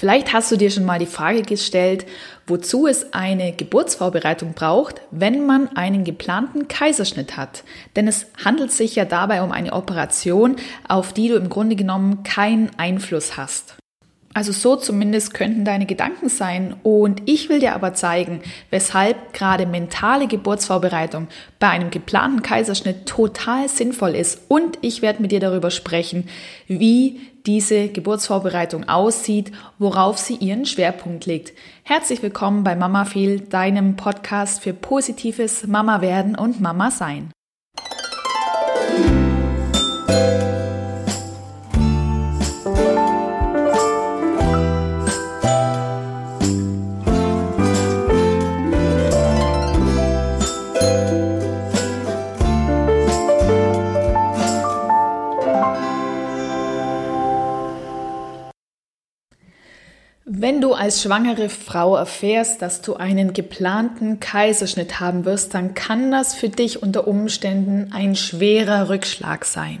Vielleicht hast du dir schon mal die Frage gestellt, wozu es eine Geburtsvorbereitung braucht, wenn man einen geplanten Kaiserschnitt hat. Denn es handelt sich ja dabei um eine Operation, auf die du im Grunde genommen keinen Einfluss hast. Also so zumindest könnten deine Gedanken sein. Und ich will dir aber zeigen, weshalb gerade mentale Geburtsvorbereitung bei einem geplanten Kaiserschnitt total sinnvoll ist. Und ich werde mit dir darüber sprechen, wie diese Geburtsvorbereitung aussieht, worauf sie ihren Schwerpunkt legt. Herzlich willkommen bei Mama Feel, deinem Podcast für positives Mama werden und Mama sein. Als schwangere Frau erfährst, dass du einen geplanten Kaiserschnitt haben wirst, dann kann das für dich unter Umständen ein schwerer Rückschlag sein.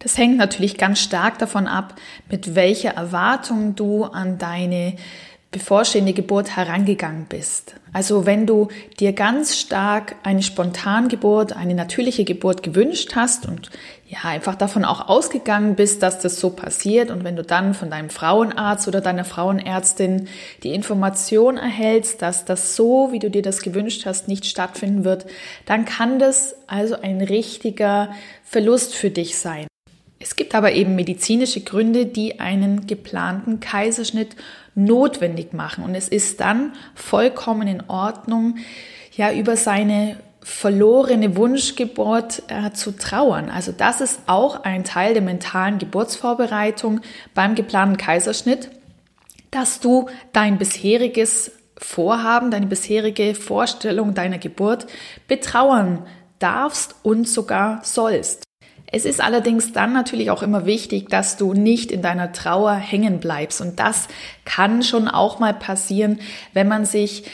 Das hängt natürlich ganz stark davon ab, mit welcher Erwartung du an deine bevorstehende Geburt herangegangen bist. Also wenn du dir ganz stark eine Spontangeburt, eine natürliche Geburt gewünscht hast und ja einfach davon auch ausgegangen bist, dass das so passiert und wenn du dann von deinem Frauenarzt oder deiner Frauenärztin die Information erhältst, dass das so, wie du dir das gewünscht hast, nicht stattfinden wird, dann kann das also ein richtiger Verlust für dich sein. Es gibt aber eben medizinische Gründe, die einen geplanten Kaiserschnitt notwendig machen. Und es ist dann vollkommen in Ordnung, ja, über seine verlorene Wunschgeburt äh, zu trauern. Also das ist auch ein Teil der mentalen Geburtsvorbereitung beim geplanten Kaiserschnitt, dass du dein bisheriges Vorhaben, deine bisherige Vorstellung deiner Geburt betrauern darfst und sogar sollst. Es ist allerdings dann natürlich auch immer wichtig, dass du nicht in deiner Trauer hängen bleibst. Und das kann schon auch mal passieren, wenn man sich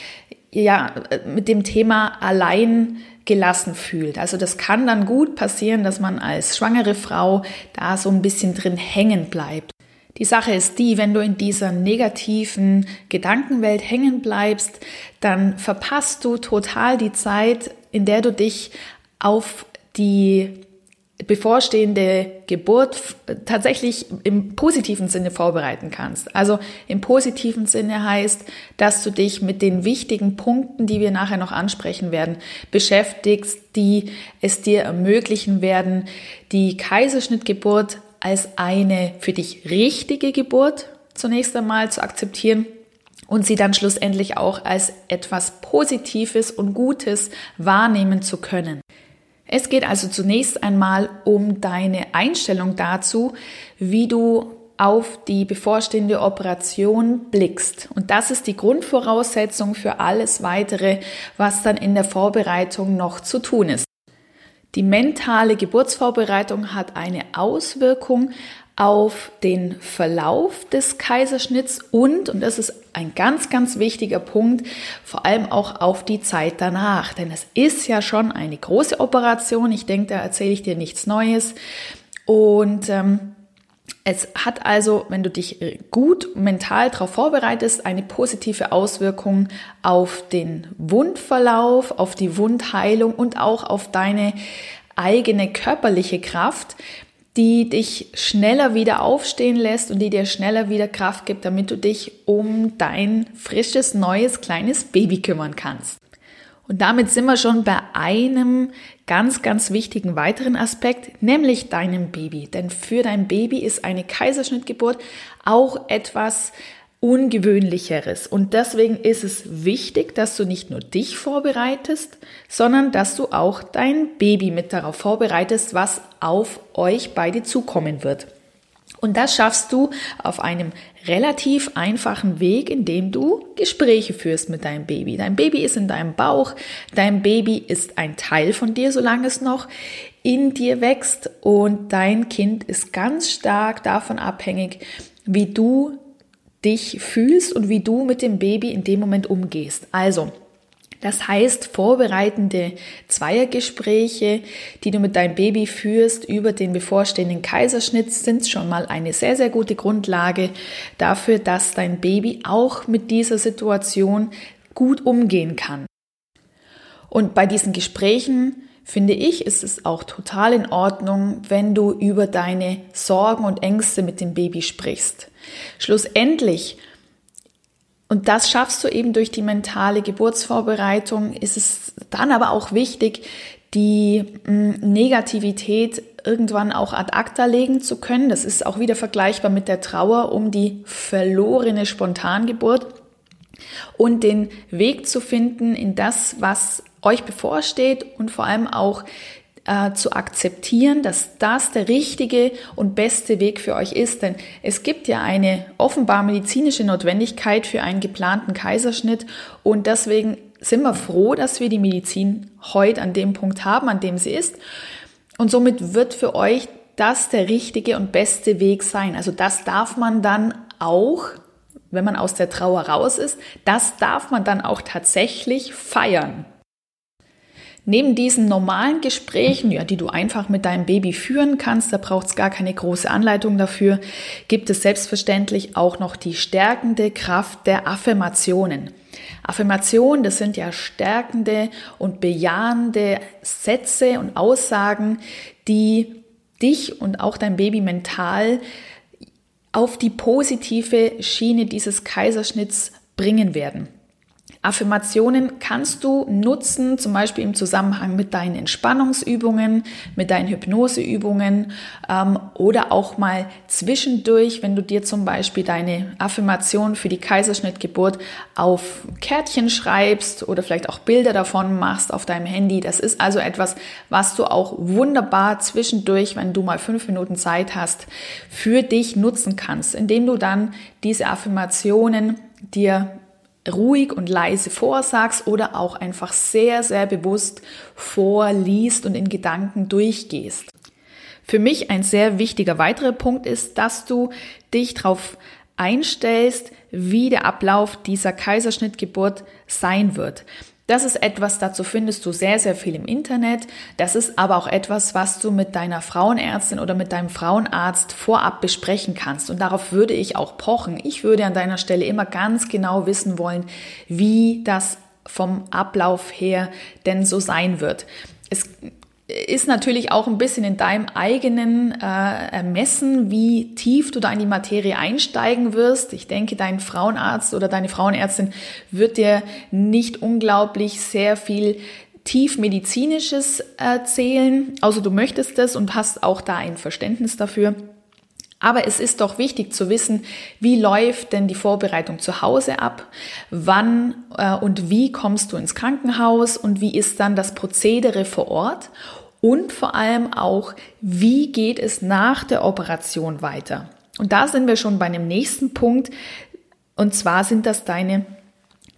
ja mit dem Thema allein gelassen fühlt. Also das kann dann gut passieren, dass man als schwangere Frau da so ein bisschen drin hängen bleibt. Die Sache ist die, wenn du in dieser negativen Gedankenwelt hängen bleibst, dann verpasst du total die Zeit, in der du dich auf die bevorstehende Geburt tatsächlich im positiven Sinne vorbereiten kannst. Also im positiven Sinne heißt, dass du dich mit den wichtigen Punkten, die wir nachher noch ansprechen werden, beschäftigst, die es dir ermöglichen werden, die Kaiserschnittgeburt als eine für dich richtige Geburt zunächst einmal zu akzeptieren und sie dann schlussendlich auch als etwas Positives und Gutes wahrnehmen zu können. Es geht also zunächst einmal um deine Einstellung dazu, wie du auf die bevorstehende Operation blickst. Und das ist die Grundvoraussetzung für alles weitere, was dann in der Vorbereitung noch zu tun ist. Die mentale Geburtsvorbereitung hat eine Auswirkung auf den Verlauf des Kaiserschnitts und, und das ist ein ganz, ganz wichtiger Punkt, vor allem auch auf die Zeit danach. Denn es ist ja schon eine große Operation. Ich denke, da erzähle ich dir nichts Neues. Und ähm, es hat also, wenn du dich gut mental darauf vorbereitest, eine positive Auswirkung auf den Wundverlauf, auf die Wundheilung und auch auf deine eigene körperliche Kraft die dich schneller wieder aufstehen lässt und die dir schneller wieder Kraft gibt, damit du dich um dein frisches, neues, kleines Baby kümmern kannst. Und damit sind wir schon bei einem ganz, ganz wichtigen weiteren Aspekt, nämlich deinem Baby. Denn für dein Baby ist eine Kaiserschnittgeburt auch etwas, Ungewöhnlicheres. Und deswegen ist es wichtig, dass du nicht nur dich vorbereitest, sondern dass du auch dein Baby mit darauf vorbereitest, was auf euch beide zukommen wird. Und das schaffst du auf einem relativ einfachen Weg, indem du Gespräche führst mit deinem Baby. Dein Baby ist in deinem Bauch, dein Baby ist ein Teil von dir, solange es noch in dir wächst und dein Kind ist ganz stark davon abhängig, wie du dich fühlst und wie du mit dem Baby in dem Moment umgehst. Also, Das heißt, vorbereitende Zweiergespräche, die du mit deinem Baby führst über den bevorstehenden Kaiserschnitt, sind schon mal eine sehr, sehr gute Grundlage dafür, dass dein Baby auch mit dieser Situation gut umgehen kann. Und bei diesen Gesprächen finde ich, ist es auch total in Ordnung, wenn du über deine Sorgen und Ängste mit dem Baby sprichst. Schlussendlich und das schaffst du eben durch die mentale Geburtsvorbereitung. Ist es dann aber auch wichtig, die hm, Negativität irgendwann auch ad acta legen zu können. Das ist auch wieder vergleichbar mit der Trauer um die verlorene Spontangeburt und den Weg zu finden in das, was euch bevorsteht und vor allem auch äh, zu akzeptieren, dass das der richtige und beste Weg für euch ist. Denn es gibt ja eine offenbar medizinische Notwendigkeit für einen geplanten Kaiserschnitt und deswegen sind wir froh, dass wir die Medizin heute an dem Punkt haben, an dem sie ist. Und somit wird für euch das der richtige und beste Weg sein. Also das darf man dann auch, wenn man aus der Trauer raus ist, das darf man dann auch tatsächlich feiern. Neben diesen normalen Gesprächen, ja, die du einfach mit deinem Baby führen kannst, da braucht es gar keine große Anleitung dafür, gibt es selbstverständlich auch noch die stärkende Kraft der Affirmationen. Affirmationen, das sind ja stärkende und bejahende Sätze und Aussagen, die dich und auch dein Baby mental auf die positive Schiene dieses Kaiserschnitts bringen werden. Affirmationen kannst du nutzen, zum Beispiel im Zusammenhang mit deinen Entspannungsübungen, mit deinen Hypnoseübungen ähm, oder auch mal zwischendurch, wenn du dir zum Beispiel deine Affirmation für die Kaiserschnittgeburt auf Kärtchen schreibst oder vielleicht auch Bilder davon machst auf deinem Handy. Das ist also etwas, was du auch wunderbar zwischendurch, wenn du mal fünf Minuten Zeit hast, für dich nutzen kannst, indem du dann diese Affirmationen dir ruhig und leise vorsagst oder auch einfach sehr, sehr bewusst vorliest und in Gedanken durchgehst. Für mich ein sehr wichtiger weiterer Punkt ist, dass du dich darauf einstellst, wie der Ablauf dieser Kaiserschnittgeburt sein wird. Das ist etwas, dazu findest du sehr, sehr viel im Internet. Das ist aber auch etwas, was du mit deiner Frauenärztin oder mit deinem Frauenarzt vorab besprechen kannst. Und darauf würde ich auch pochen. Ich würde an deiner Stelle immer ganz genau wissen wollen, wie das vom Ablauf her denn so sein wird. Es ist natürlich auch ein bisschen in deinem eigenen äh, Ermessen, wie tief du da in die Materie einsteigen wirst. Ich denke, dein Frauenarzt oder deine Frauenärztin wird dir nicht unglaublich sehr viel tief medizinisches erzählen, außer du möchtest es und hast auch da ein Verständnis dafür. Aber es ist doch wichtig zu wissen, wie läuft denn die Vorbereitung zu Hause ab? Wann äh, und wie kommst du ins Krankenhaus und wie ist dann das Prozedere vor Ort? Und vor allem auch, wie geht es nach der Operation weiter? Und da sind wir schon bei einem nächsten Punkt. Und zwar sind das deine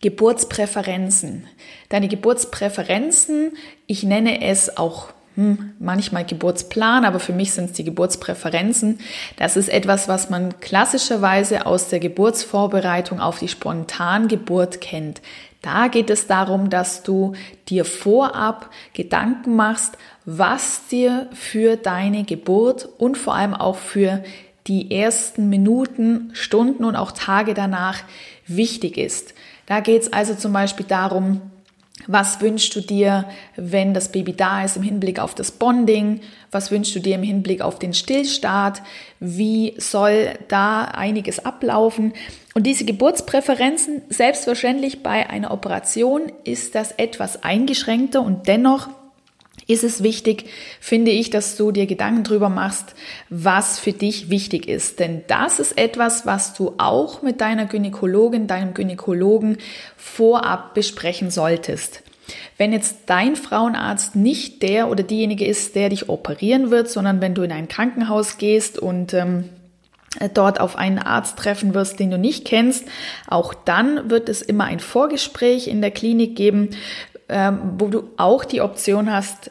Geburtspräferenzen. Deine Geburtspräferenzen, ich nenne es auch hm, manchmal Geburtsplan, aber für mich sind es die Geburtspräferenzen. Das ist etwas, was man klassischerweise aus der Geburtsvorbereitung auf die Spontangeburt kennt. Da geht es darum, dass du dir vorab Gedanken machst, was dir für deine Geburt und vor allem auch für die ersten Minuten, Stunden und auch Tage danach wichtig ist. Da geht es also zum Beispiel darum, was wünschst du dir, wenn das Baby da ist im Hinblick auf das Bonding? Was wünschst du dir im Hinblick auf den Stillstart? Wie soll da einiges ablaufen? Und diese Geburtspräferenzen, selbstverständlich bei einer Operation ist das etwas eingeschränkter und dennoch ist es wichtig, finde ich, dass du dir Gedanken drüber machst, was für dich wichtig ist. Denn das ist etwas, was du auch mit deiner Gynäkologin, deinem Gynäkologen vorab besprechen solltest. Wenn jetzt dein Frauenarzt nicht der oder diejenige ist, der dich operieren wird, sondern wenn du in ein Krankenhaus gehst und ähm, dort auf einen Arzt treffen wirst, den du nicht kennst, auch dann wird es immer ein Vorgespräch in der Klinik geben, wo du auch die Option hast,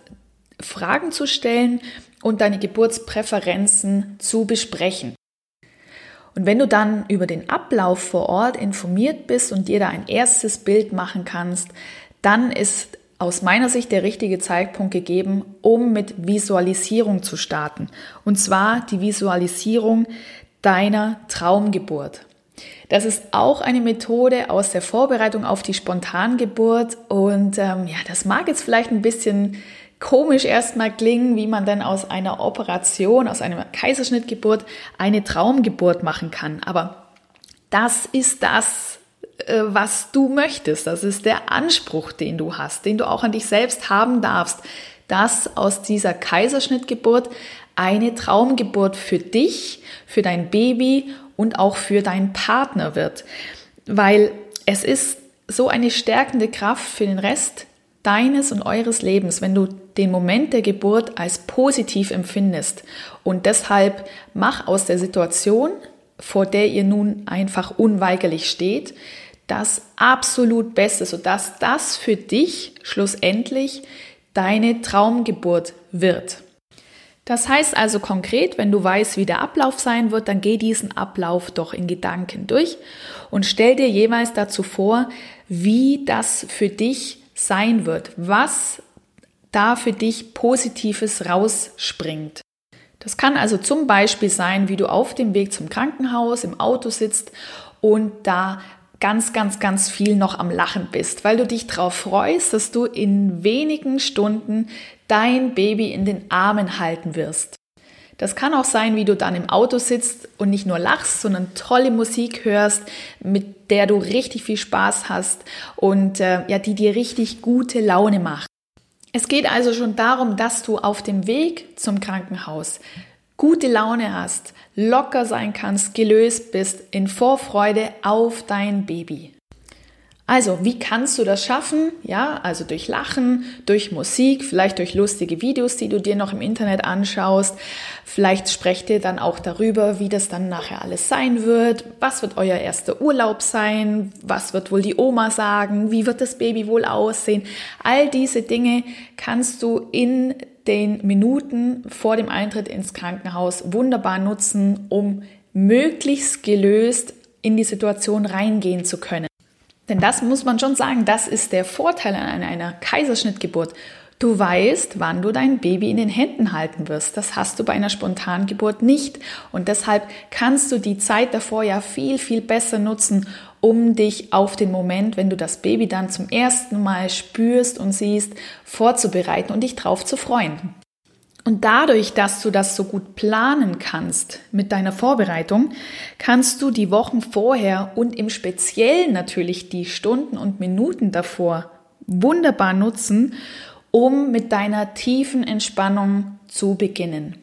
Fragen zu stellen und deine Geburtspräferenzen zu besprechen. Und wenn du dann über den Ablauf vor Ort informiert bist und dir da ein erstes Bild machen kannst, dann ist aus meiner Sicht der richtige Zeitpunkt gegeben, um mit Visualisierung zu starten. Und zwar die Visualisierung deiner Traumgeburt. Das ist auch eine Methode aus der Vorbereitung auf die Spontangeburt. Und ähm, ja, das mag jetzt vielleicht ein bisschen komisch erstmal klingen, wie man dann aus einer Operation, aus einer Kaiserschnittgeburt eine Traumgeburt machen kann. Aber das ist das, äh, was du möchtest. Das ist der Anspruch, den du hast, den du auch an dich selbst haben darfst, dass aus dieser Kaiserschnittgeburt eine Traumgeburt für dich, für dein Baby und auch für deinen Partner wird. Weil es ist so eine stärkende Kraft für den Rest deines und eures Lebens, wenn du den Moment der Geburt als positiv empfindest. Und deshalb mach aus der Situation, vor der ihr nun einfach unweigerlich steht, das absolut Beste, sodass das für dich schlussendlich deine Traumgeburt wird. Das heißt also konkret, wenn du weißt, wie der Ablauf sein wird, dann geh diesen Ablauf doch in Gedanken durch und stell dir jeweils dazu vor, wie das für dich sein wird, was da für dich Positives rausspringt. Das kann also zum Beispiel sein, wie du auf dem Weg zum Krankenhaus im Auto sitzt und da ganz, ganz, ganz viel noch am Lachen bist, weil du dich darauf freust, dass du in wenigen Stunden dein Baby in den Armen halten wirst. Das kann auch sein, wie du dann im Auto sitzt und nicht nur lachst, sondern tolle Musik hörst, mit der du richtig viel Spaß hast und äh, ja, die dir richtig gute Laune macht. Es geht also schon darum, dass du auf dem Weg zum Krankenhaus gute Laune hast, locker sein kannst, gelöst bist, in Vorfreude auf dein Baby. Also, wie kannst du das schaffen? Ja, also durch Lachen, durch Musik, vielleicht durch lustige Videos, die du dir noch im Internet anschaust. Vielleicht sprecht ihr dann auch darüber, wie das dann nachher alles sein wird. Was wird euer erster Urlaub sein? Was wird wohl die Oma sagen? Wie wird das Baby wohl aussehen? All diese Dinge kannst du in den Minuten vor dem Eintritt ins Krankenhaus wunderbar nutzen, um möglichst gelöst in die Situation reingehen zu können. Denn das muss man schon sagen, das ist der Vorteil an einer Kaiserschnittgeburt. Du weißt, wann du dein Baby in den Händen halten wirst. Das hast du bei einer Spontangeburt nicht. Und deshalb kannst du die Zeit davor ja viel, viel besser nutzen, um dich auf den Moment, wenn du das Baby dann zum ersten Mal spürst und siehst, vorzubereiten und dich drauf zu freuen. Und dadurch, dass du das so gut planen kannst mit deiner Vorbereitung, kannst du die Wochen vorher und im Speziellen natürlich die Stunden und Minuten davor wunderbar nutzen, um mit deiner tiefen Entspannung zu beginnen.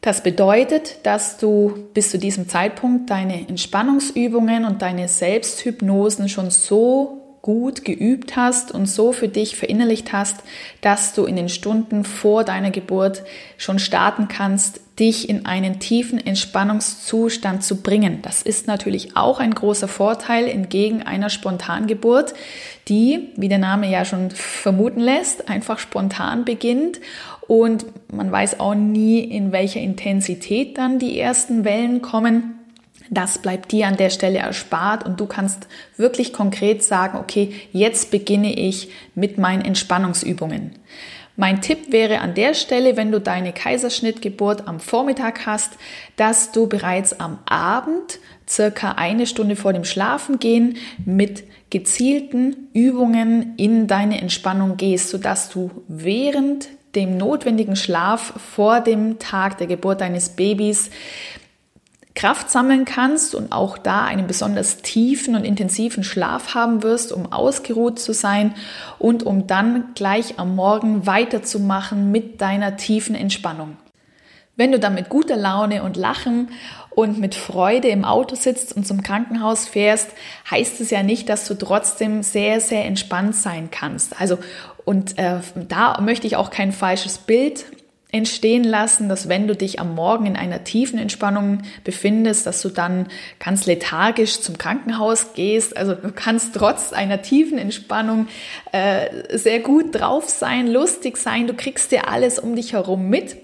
Das bedeutet, dass du bis zu diesem Zeitpunkt deine Entspannungsübungen und deine Selbsthypnosen schon so gut geübt hast und so für dich verinnerlicht hast, dass du in den Stunden vor deiner Geburt schon starten kannst, dich in einen tiefen Entspannungszustand zu bringen. Das ist natürlich auch ein großer Vorteil entgegen einer Spontangeburt, die, wie der Name ja schon vermuten lässt, einfach spontan beginnt und man weiß auch nie, in welcher Intensität dann die ersten Wellen kommen. Das bleibt dir an der Stelle erspart und du kannst wirklich konkret sagen, okay, jetzt beginne ich mit meinen Entspannungsübungen. Mein Tipp wäre an der Stelle, wenn du deine Kaiserschnittgeburt am Vormittag hast, dass du bereits am Abend, circa eine Stunde vor dem Schlafengehen, mit gezielten Übungen in deine Entspannung gehst, sodass du während dem notwendigen Schlaf vor dem Tag der Geburt deines Babys Kraft sammeln kannst und auch da einen besonders tiefen und intensiven Schlaf haben wirst, um ausgeruht zu sein und um dann gleich am Morgen weiterzumachen mit deiner tiefen Entspannung. Wenn du dann mit guter Laune und Lachen und mit Freude im Auto sitzt und zum Krankenhaus fährst, heißt es ja nicht, dass du trotzdem sehr, sehr entspannt sein kannst. Also, und äh, da möchte ich auch kein falsches Bild entstehen lassen, dass wenn du dich am Morgen in einer tiefen Entspannung befindest, dass du dann ganz lethargisch zum Krankenhaus gehst. Also du kannst trotz einer tiefen Entspannung äh, sehr gut drauf sein, lustig sein, du kriegst dir alles um dich herum mit.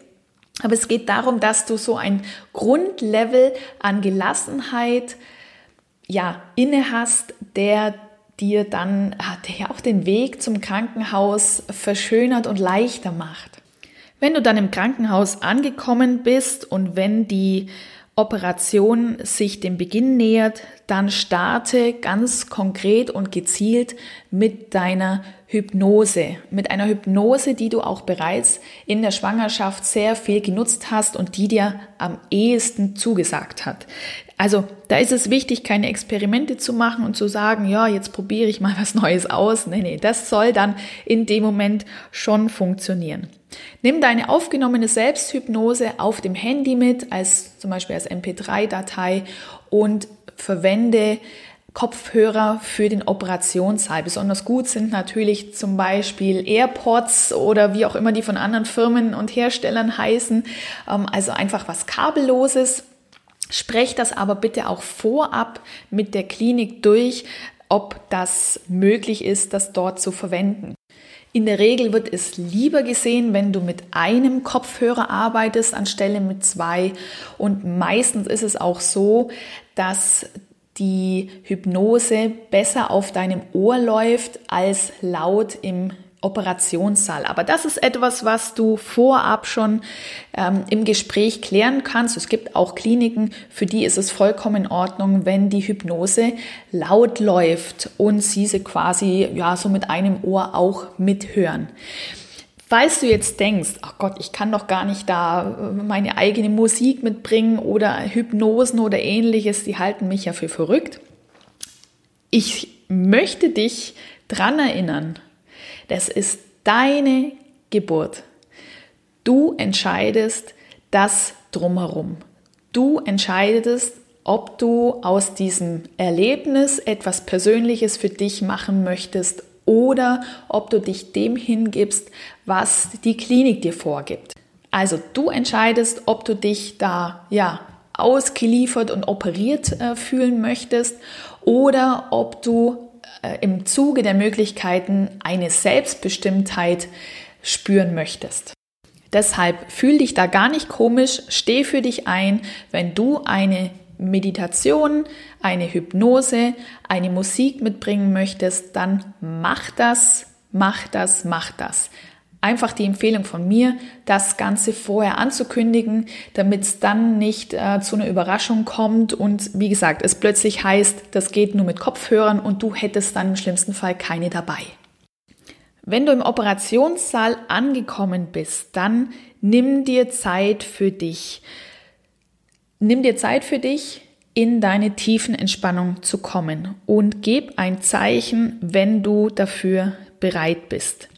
Aber es geht darum, dass du so ein Grundlevel an Gelassenheit ja inne hast, der dir dann ja auch den Weg zum Krankenhaus verschönert und leichter macht. Wenn du dann im Krankenhaus angekommen bist und wenn die Operation sich dem Beginn nähert, dann starte ganz konkret und gezielt mit deiner Hypnose. Mit einer Hypnose, die du auch bereits in der Schwangerschaft sehr viel genutzt hast und die dir am ehesten zugesagt hat. Also da ist es wichtig, keine Experimente zu machen und zu sagen, ja, jetzt probiere ich mal was Neues aus. Nee, nee, das soll dann in dem Moment schon funktionieren. Nimm deine aufgenommene Selbsthypnose auf dem Handy mit, als zum Beispiel als MP3-Datei und verwende Kopfhörer für den Operationssaal. Besonders gut sind natürlich zum Beispiel AirPods oder wie auch immer die von anderen Firmen und Herstellern heißen. Ähm, also einfach was kabelloses. Sprech das aber bitte auch vorab mit der Klinik durch, ob das möglich ist, das dort zu verwenden. In der Regel wird es lieber gesehen, wenn du mit einem Kopfhörer arbeitest, anstelle mit zwei. Und meistens ist es auch so, dass die Hypnose besser auf deinem Ohr läuft als laut im Operationssaal. Aber das ist etwas, was du vorab schon ähm, im Gespräch klären kannst. Es gibt auch Kliniken, für die ist es vollkommen in Ordnung, wenn die Hypnose laut läuft und sie sie quasi ja so mit einem Ohr auch mithören. Falls du jetzt denkst, ach Gott, ich kann doch gar nicht da äh, meine eigene Musik mitbringen oder Hypnosen oder ähnliches, die halten mich ja für verrückt. Ich möchte dich dran erinnern, das ist deine Geburt. Du entscheidest das drumherum. Du entscheidest, ob du aus diesem Erlebnis etwas Persönliches für dich machen möchtest oder ob du dich dem hingibst, was die Klinik dir vorgibt. Also du entscheidest, ob du dich da ja ausgeliefert und operiert äh, fühlen möchtest oder ob du im Zuge der Möglichkeiten eine Selbstbestimmtheit spüren möchtest. Deshalb fühl dich da gar nicht komisch, steh für dich ein, wenn du eine Meditation, eine Hypnose, eine Musik mitbringen möchtest, dann mach das, mach das, mach das einfach die Empfehlung von mir, das Ganze vorher anzukündigen, damit es dann nicht äh, zu einer Überraschung kommt und wie gesagt, es plötzlich heißt, das geht nur mit Kopfhörern und du hättest dann im schlimmsten Fall keine dabei. Wenn du im Operationssaal angekommen bist, dann nimm dir Zeit für dich. Nimm dir Zeit für dich, in deine tiefen Entspannung zu kommen und gib ein Zeichen, wenn du dafür bereit bist.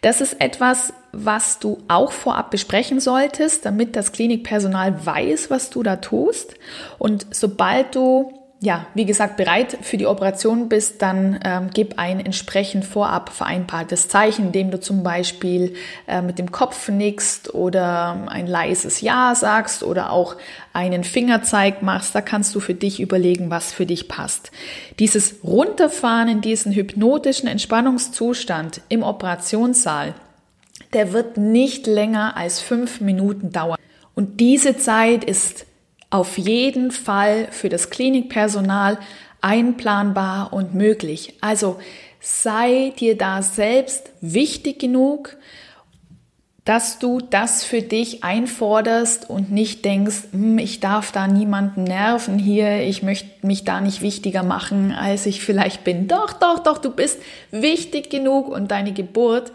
Das ist etwas, was du auch vorab besprechen solltest, damit das Klinikpersonal weiß, was du da tust. Und sobald du ja, wie gesagt, bereit für die Operation bist, dann ähm, gib ein entsprechend vorab vereinbartes Zeichen, indem du zum Beispiel äh, mit dem Kopf nickst oder ein leises Ja sagst oder auch einen Fingerzeig machst. Da kannst du für dich überlegen, was für dich passt. Dieses Runterfahren in diesen hypnotischen Entspannungszustand im Operationssaal, der wird nicht länger als fünf Minuten dauern. Und diese Zeit ist auf jeden Fall für das Klinikpersonal einplanbar und möglich. Also sei dir da selbst wichtig genug, dass du das für dich einforderst und nicht denkst, hm, ich darf da niemanden nerven hier, ich möchte mich da nicht wichtiger machen, als ich vielleicht bin. Doch, doch, doch, du bist wichtig genug und deine Geburt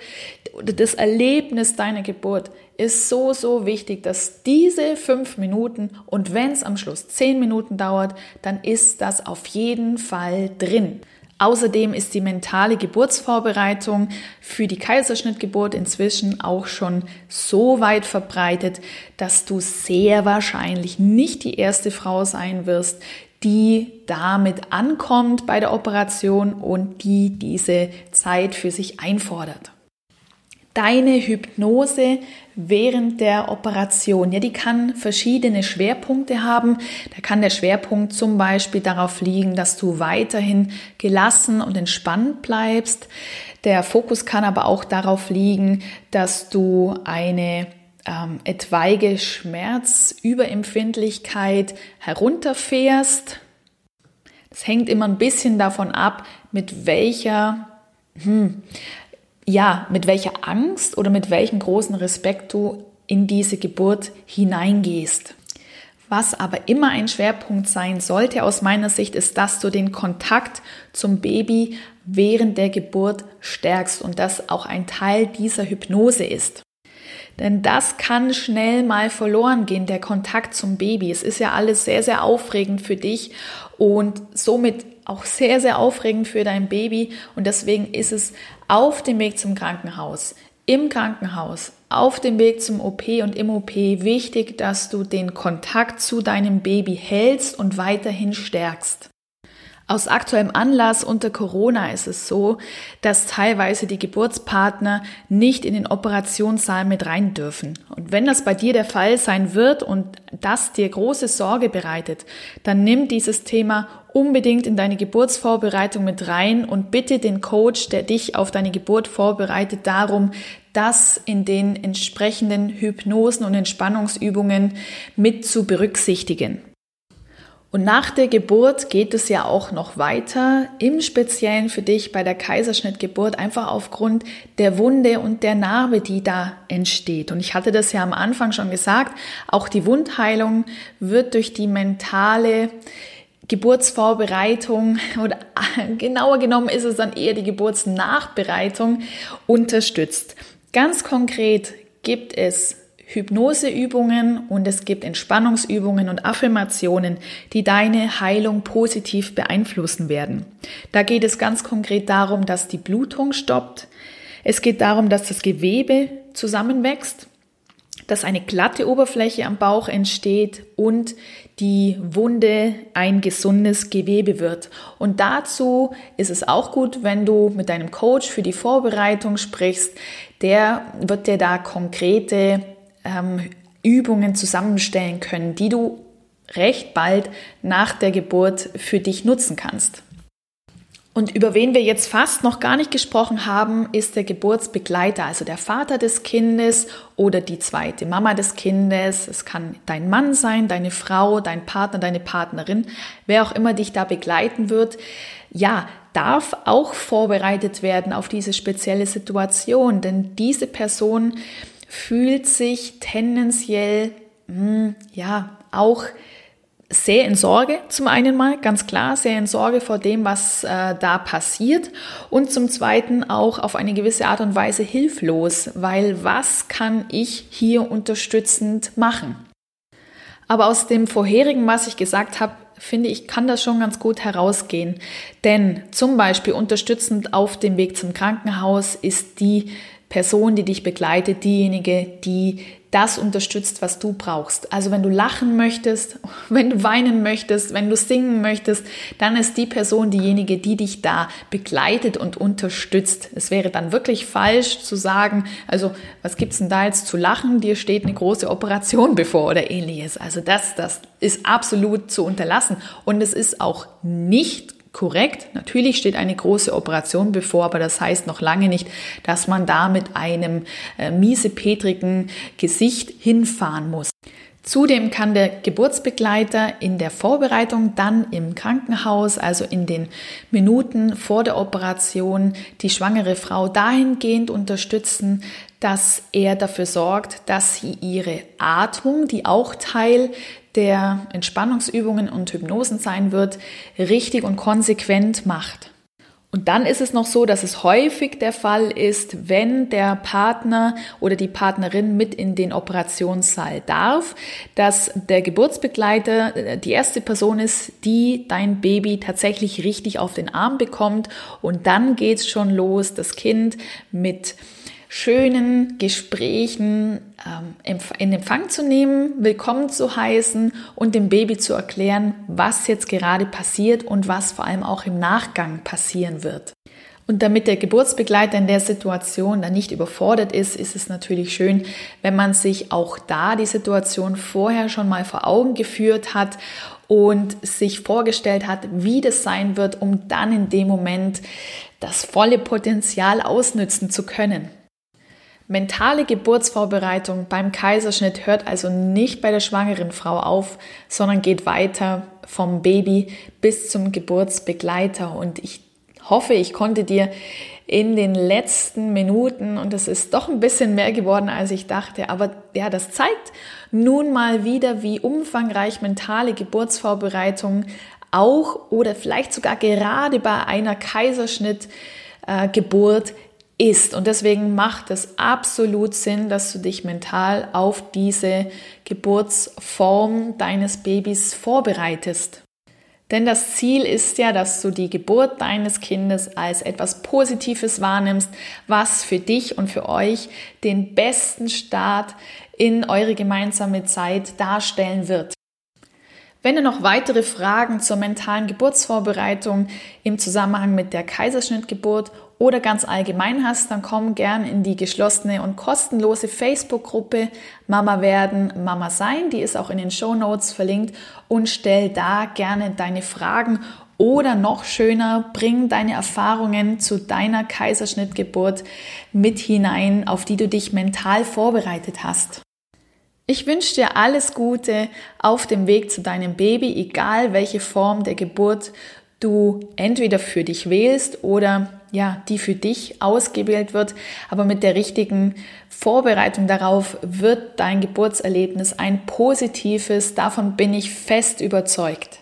das Erlebnis deiner Geburt ist so, so wichtig, dass diese fünf Minuten und wenn es am Schluss zehn Minuten dauert, dann ist das auf jeden Fall drin. Außerdem ist die mentale Geburtsvorbereitung für die Kaiserschnittgeburt inzwischen auch schon so weit verbreitet, dass du sehr wahrscheinlich nicht die erste Frau sein wirst, die damit ankommt bei der Operation und die diese Zeit für sich einfordert deine Hypnose während der Operation. Ja, die kann verschiedene Schwerpunkte haben. Da kann der Schwerpunkt zum Beispiel darauf liegen, dass du weiterhin gelassen und entspannt bleibst. Der Fokus kann aber auch darauf liegen, dass du eine ähm, etwaige Schmerzüberempfindlichkeit herunterfährst. Das hängt immer ein bisschen davon ab, mit welcher, hm, ja, mit welcher Angst oder mit welchem großen Respekt du in diese Geburt hineingehst. Was aber immer ein Schwerpunkt sein sollte aus meiner Sicht, ist, dass du den Kontakt zum Baby während der Geburt stärkst und das auch ein Teil dieser Hypnose ist. Denn das kann schnell mal verloren gehen, der Kontakt zum Baby. Es ist ja alles sehr, sehr aufregend für dich und somit auch sehr, sehr aufregend für dein Baby. Und deswegen ist es auf dem Weg zum Krankenhaus, im Krankenhaus, auf dem Weg zum OP und im OP wichtig, dass du den Kontakt zu deinem Baby hältst und weiterhin stärkst. Aus aktuellem Anlass unter Corona ist es so, dass teilweise die Geburtspartner nicht in den Operationssaal mit rein dürfen. Und wenn das bei dir der Fall sein wird und das dir große Sorge bereitet, dann nimm dieses Thema unbedingt in deine Geburtsvorbereitung mit rein und bitte den Coach, der dich auf deine Geburt vorbereitet, darum, das in den entsprechenden Hypnosen und Entspannungsübungen mit zu berücksichtigen. Und nach der Geburt geht es ja auch noch weiter, im Speziellen für dich bei der Kaiserschnittgeburt, einfach aufgrund der Wunde und der Narbe, die da entsteht. Und ich hatte das ja am Anfang schon gesagt, auch die Wundheilung wird durch die mentale Geburtsvorbereitung oder genauer genommen ist es dann eher die Geburtsnachbereitung unterstützt. Ganz konkret gibt es Hypnoseübungen und es gibt Entspannungsübungen und Affirmationen, die deine Heilung positiv beeinflussen werden. Da geht es ganz konkret darum, dass die Blutung stoppt. Es geht darum, dass das Gewebe zusammenwächst, dass eine glatte Oberfläche am Bauch entsteht und die Wunde ein gesundes Gewebe wird. Und dazu ist es auch gut, wenn du mit deinem Coach für die Vorbereitung sprichst. Der wird dir da konkrete ähm, Übungen zusammenstellen können, die du recht bald nach der Geburt für dich nutzen kannst. Und über wen wir jetzt fast noch gar nicht gesprochen haben, ist der Geburtsbegleiter, also der Vater des Kindes oder die zweite Mama des Kindes. Es kann dein Mann sein, deine Frau, dein Partner, deine Partnerin, wer auch immer dich da begleiten wird. Ja, darf auch vorbereitet werden auf diese spezielle Situation, denn diese Person fühlt sich tendenziell, mh, hm, ja, auch sehr in Sorge zum einen mal, ganz klar, sehr in Sorge vor dem, was äh, da passiert und zum zweiten auch auf eine gewisse Art und Weise hilflos, weil was kann ich hier unterstützend machen? Aber aus dem vorherigen, was ich gesagt habe, finde ich, kann das schon ganz gut herausgehen. Denn zum Beispiel unterstützend auf dem Weg zum Krankenhaus ist die Person, die dich begleitet, diejenige, die das unterstützt, was du brauchst. Also wenn du lachen möchtest, wenn du weinen möchtest, wenn du singen möchtest, dann ist die Person diejenige, die dich da begleitet und unterstützt. Es wäre dann wirklich falsch zu sagen, also was gibt's denn da jetzt zu lachen? Dir steht eine große Operation bevor oder ähnliches. Also das, das ist absolut zu unterlassen und es ist auch nicht korrekt. Natürlich steht eine große Operation bevor, aber das heißt noch lange nicht, dass man da mit einem äh, miesepetrigen Gesicht hinfahren muss. Zudem kann der Geburtsbegleiter in der Vorbereitung dann im Krankenhaus, also in den Minuten vor der Operation, die schwangere Frau dahingehend unterstützen, dass er dafür sorgt, dass sie ihre Atmung, die auch Teil der Entspannungsübungen und Hypnosen sein wird, richtig und konsequent macht. Und dann ist es noch so, dass es häufig der Fall ist, wenn der Partner oder die Partnerin mit in den Operationssaal darf, dass der Geburtsbegleiter äh, die erste Person ist, die dein Baby tatsächlich richtig auf den Arm bekommt. Und dann geht's schon los, das Kind mit schönen Gesprächen ähm, in Empfang zu nehmen, willkommen zu heißen und dem Baby zu erklären, was jetzt gerade passiert und was vor allem auch im Nachgang passieren wird. Und damit der Geburtsbegleiter in der Situation dann nicht überfordert ist, ist es natürlich schön, wenn man sich auch da die Situation vorher schon mal vor Augen geführt hat und sich vorgestellt hat, wie das sein wird, um dann in dem Moment das volle Potenzial ausnützen zu können. Mentale Geburtsvorbereitung beim Kaiserschnitt hört also nicht bei der schwangeren Frau auf, sondern geht weiter vom Baby bis zum Geburtsbegleiter. Und ich hoffe, ich konnte dir in den letzten Minuten, und es ist doch ein bisschen mehr geworden, als ich dachte, aber ja, das zeigt nun mal wieder, wie umfangreich mentale Geburtsvorbereitung auch oder vielleicht sogar gerade bei einer Kaiserschnittgeburt äh, ist. Und deswegen macht es absolut Sinn, dass du dich mental auf diese Geburtsform deines Babys vorbereitest. Denn das Ziel ist ja, dass du die Geburt deines Kindes als etwas Positives wahrnimmst, was für dich und für euch den besten Start in eure gemeinsame Zeit darstellen wird. Wenn du noch weitere Fragen zur mentalen Geburtsvorbereitung im Zusammenhang mit der Kaiserschnittgeburt oder ganz allgemein hast, dann komm gern in die geschlossene und kostenlose Facebook-Gruppe Mama werden, Mama sein. Die ist auch in den Show Notes verlinkt und stell da gerne deine Fragen oder noch schöner, bring deine Erfahrungen zu deiner Kaiserschnittgeburt mit hinein, auf die du dich mental vorbereitet hast. Ich wünsche dir alles Gute auf dem Weg zu deinem Baby, egal welche Form der Geburt du entweder für dich wählst oder ja, die für dich ausgewählt wird. Aber mit der richtigen Vorbereitung darauf wird dein Geburtserlebnis ein positives. Davon bin ich fest überzeugt.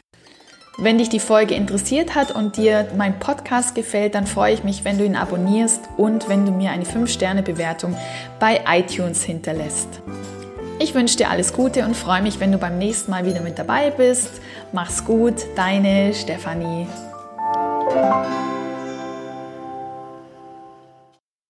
Wenn dich die Folge interessiert hat und dir mein Podcast gefällt, dann freue ich mich, wenn du ihn abonnierst und wenn du mir eine 5-Sterne-Bewertung bei iTunes hinterlässt. Ich wünsche dir alles Gute und freue mich, wenn du beim nächsten Mal wieder mit dabei bist. Mach's gut, deine Stefanie.